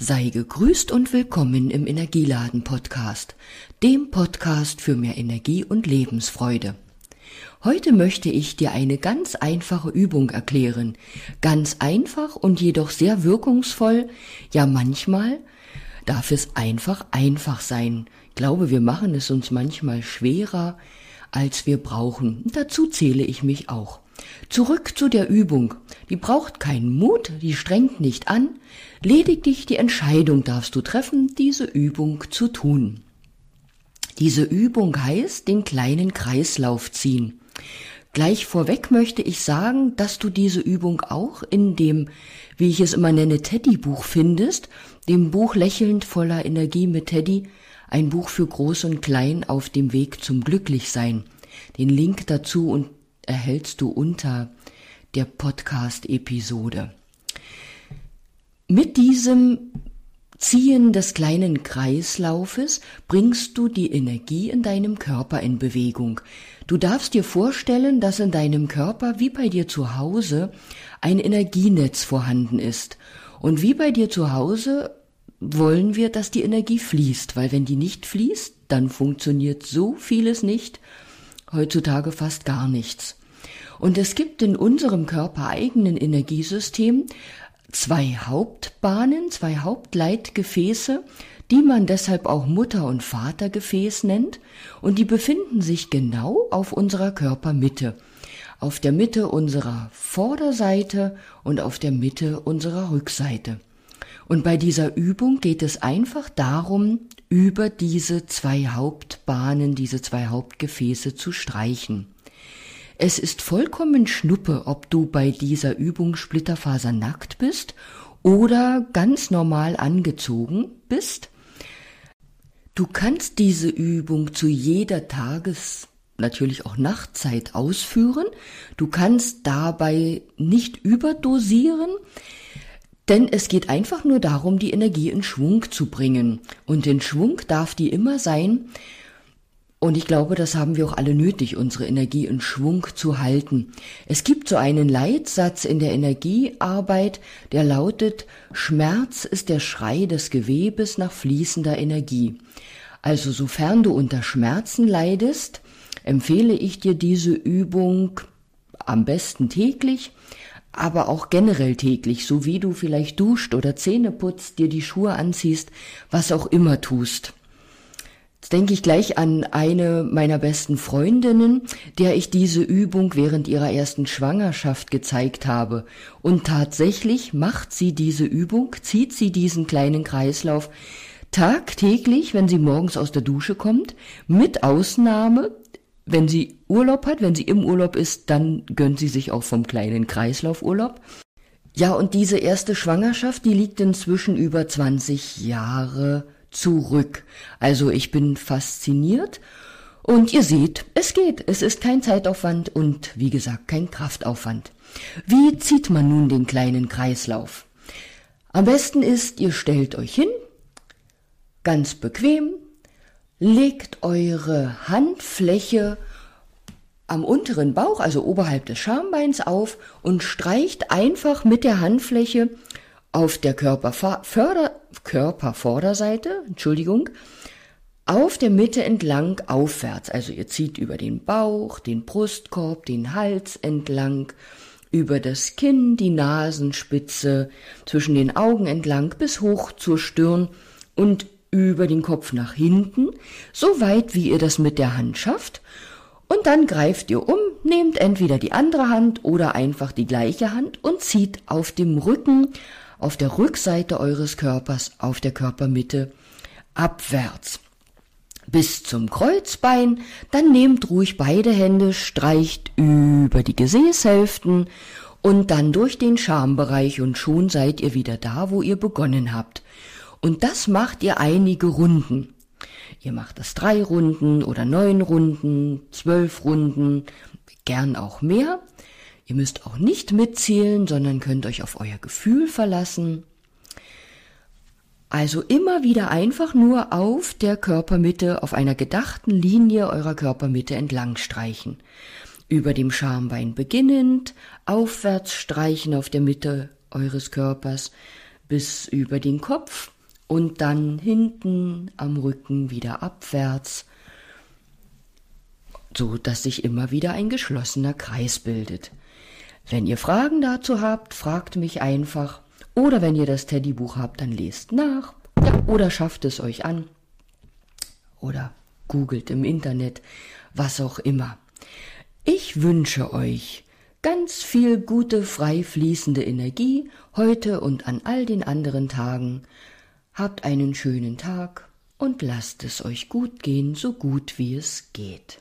Sei gegrüßt und willkommen im Energieladen Podcast, dem Podcast für mehr Energie und Lebensfreude. Heute möchte ich dir eine ganz einfache Übung erklären. Ganz einfach und jedoch sehr wirkungsvoll. Ja, manchmal darf es einfach einfach sein. Ich glaube, wir machen es uns manchmal schwerer, als wir brauchen. Dazu zähle ich mich auch. Zurück zu der Übung. Die braucht keinen Mut, die strengt nicht an, lediglich die Entscheidung darfst du treffen, diese Übung zu tun. Diese Übung heißt den kleinen Kreislauf ziehen. Gleich vorweg möchte ich sagen, dass du diese Übung auch in dem, wie ich es immer nenne, Teddy-Buch findest, dem Buch Lächelnd voller Energie mit Teddy, ein Buch für Groß und Klein auf dem Weg zum Glücklichsein. Den Link dazu und erhältst du unter der Podcast-Episode. Mit diesem Ziehen des kleinen Kreislaufes bringst du die Energie in deinem Körper in Bewegung. Du darfst dir vorstellen, dass in deinem Körper wie bei dir zu Hause ein Energienetz vorhanden ist. Und wie bei dir zu Hause wollen wir, dass die Energie fließt, weil wenn die nicht fließt, dann funktioniert so vieles nicht, heutzutage fast gar nichts. Und es gibt in unserem körpereigenen Energiesystem zwei Hauptbahnen, zwei Hauptleitgefäße, die man deshalb auch Mutter- und Vatergefäß nennt, und die befinden sich genau auf unserer Körpermitte, auf der Mitte unserer Vorderseite und auf der Mitte unserer Rückseite. Und bei dieser Übung geht es einfach darum, über diese zwei Hauptbahnen, diese zwei Hauptgefäße zu streichen. Es ist vollkommen schnuppe, ob du bei dieser Übung splitterfasernackt bist oder ganz normal angezogen bist. Du kannst diese Übung zu jeder Tages natürlich auch Nachtzeit ausführen. Du kannst dabei nicht überdosieren, denn es geht einfach nur darum, die Energie in Schwung zu bringen. Und in Schwung darf die immer sein, und ich glaube, das haben wir auch alle nötig, unsere Energie in Schwung zu halten. Es gibt so einen Leitsatz in der Energiearbeit, der lautet, Schmerz ist der Schrei des Gewebes nach fließender Energie. Also sofern du unter Schmerzen leidest, empfehle ich dir diese Übung am besten täglich, aber auch generell täglich, so wie du vielleicht duscht oder Zähne putzt, dir die Schuhe anziehst, was auch immer tust. Jetzt denke ich gleich an eine meiner besten Freundinnen, der ich diese Übung während ihrer ersten Schwangerschaft gezeigt habe. Und tatsächlich macht sie diese Übung, zieht sie diesen kleinen Kreislauf tagtäglich, wenn sie morgens aus der Dusche kommt, mit Ausnahme, wenn sie Urlaub hat, wenn sie im Urlaub ist, dann gönnt sie sich auch vom kleinen Kreislaufurlaub. Ja, und diese erste Schwangerschaft, die liegt inzwischen über 20 Jahre zurück. Also ich bin fasziniert und ihr seht, es geht. Es ist kein Zeitaufwand und wie gesagt kein Kraftaufwand. Wie zieht man nun den kleinen Kreislauf? Am besten ist, ihr stellt euch hin, ganz bequem, legt eure Handfläche am unteren Bauch, also oberhalb des Schambeins auf und streicht einfach mit der Handfläche auf der Körperförder Körpervorderseite, Entschuldigung, auf der Mitte entlang aufwärts. Also ihr zieht über den Bauch, den Brustkorb, den Hals entlang, über das Kinn, die Nasenspitze, zwischen den Augen entlang bis hoch zur Stirn und über den Kopf nach hinten, so weit wie ihr das mit der Hand schafft. Und dann greift ihr um, nehmt entweder die andere Hand oder einfach die gleiche Hand und zieht auf dem Rücken auf der Rückseite eures Körpers, auf der Körpermitte, abwärts bis zum Kreuzbein, dann nehmt ruhig beide Hände, streicht über die Gesäßhälften und dann durch den Schambereich und schon seid ihr wieder da, wo ihr begonnen habt. Und das macht ihr einige Runden. Ihr macht das drei Runden oder neun Runden, zwölf Runden, gern auch mehr. Ihr müsst auch nicht mitzählen, sondern könnt euch auf euer Gefühl verlassen. Also immer wieder einfach nur auf der Körpermitte, auf einer gedachten Linie eurer Körpermitte entlang streichen. Über dem Schambein beginnend, aufwärts streichen auf der Mitte eures Körpers, bis über den Kopf und dann hinten am Rücken wieder abwärts, so dass sich immer wieder ein geschlossener Kreis bildet. Wenn ihr Fragen dazu habt, fragt mich einfach. Oder wenn ihr das Teddybuch habt, dann lest nach. Ja, oder schafft es euch an. Oder googelt im Internet, was auch immer. Ich wünsche euch ganz viel gute, frei fließende Energie heute und an all den anderen Tagen. Habt einen schönen Tag und lasst es euch gut gehen, so gut wie es geht.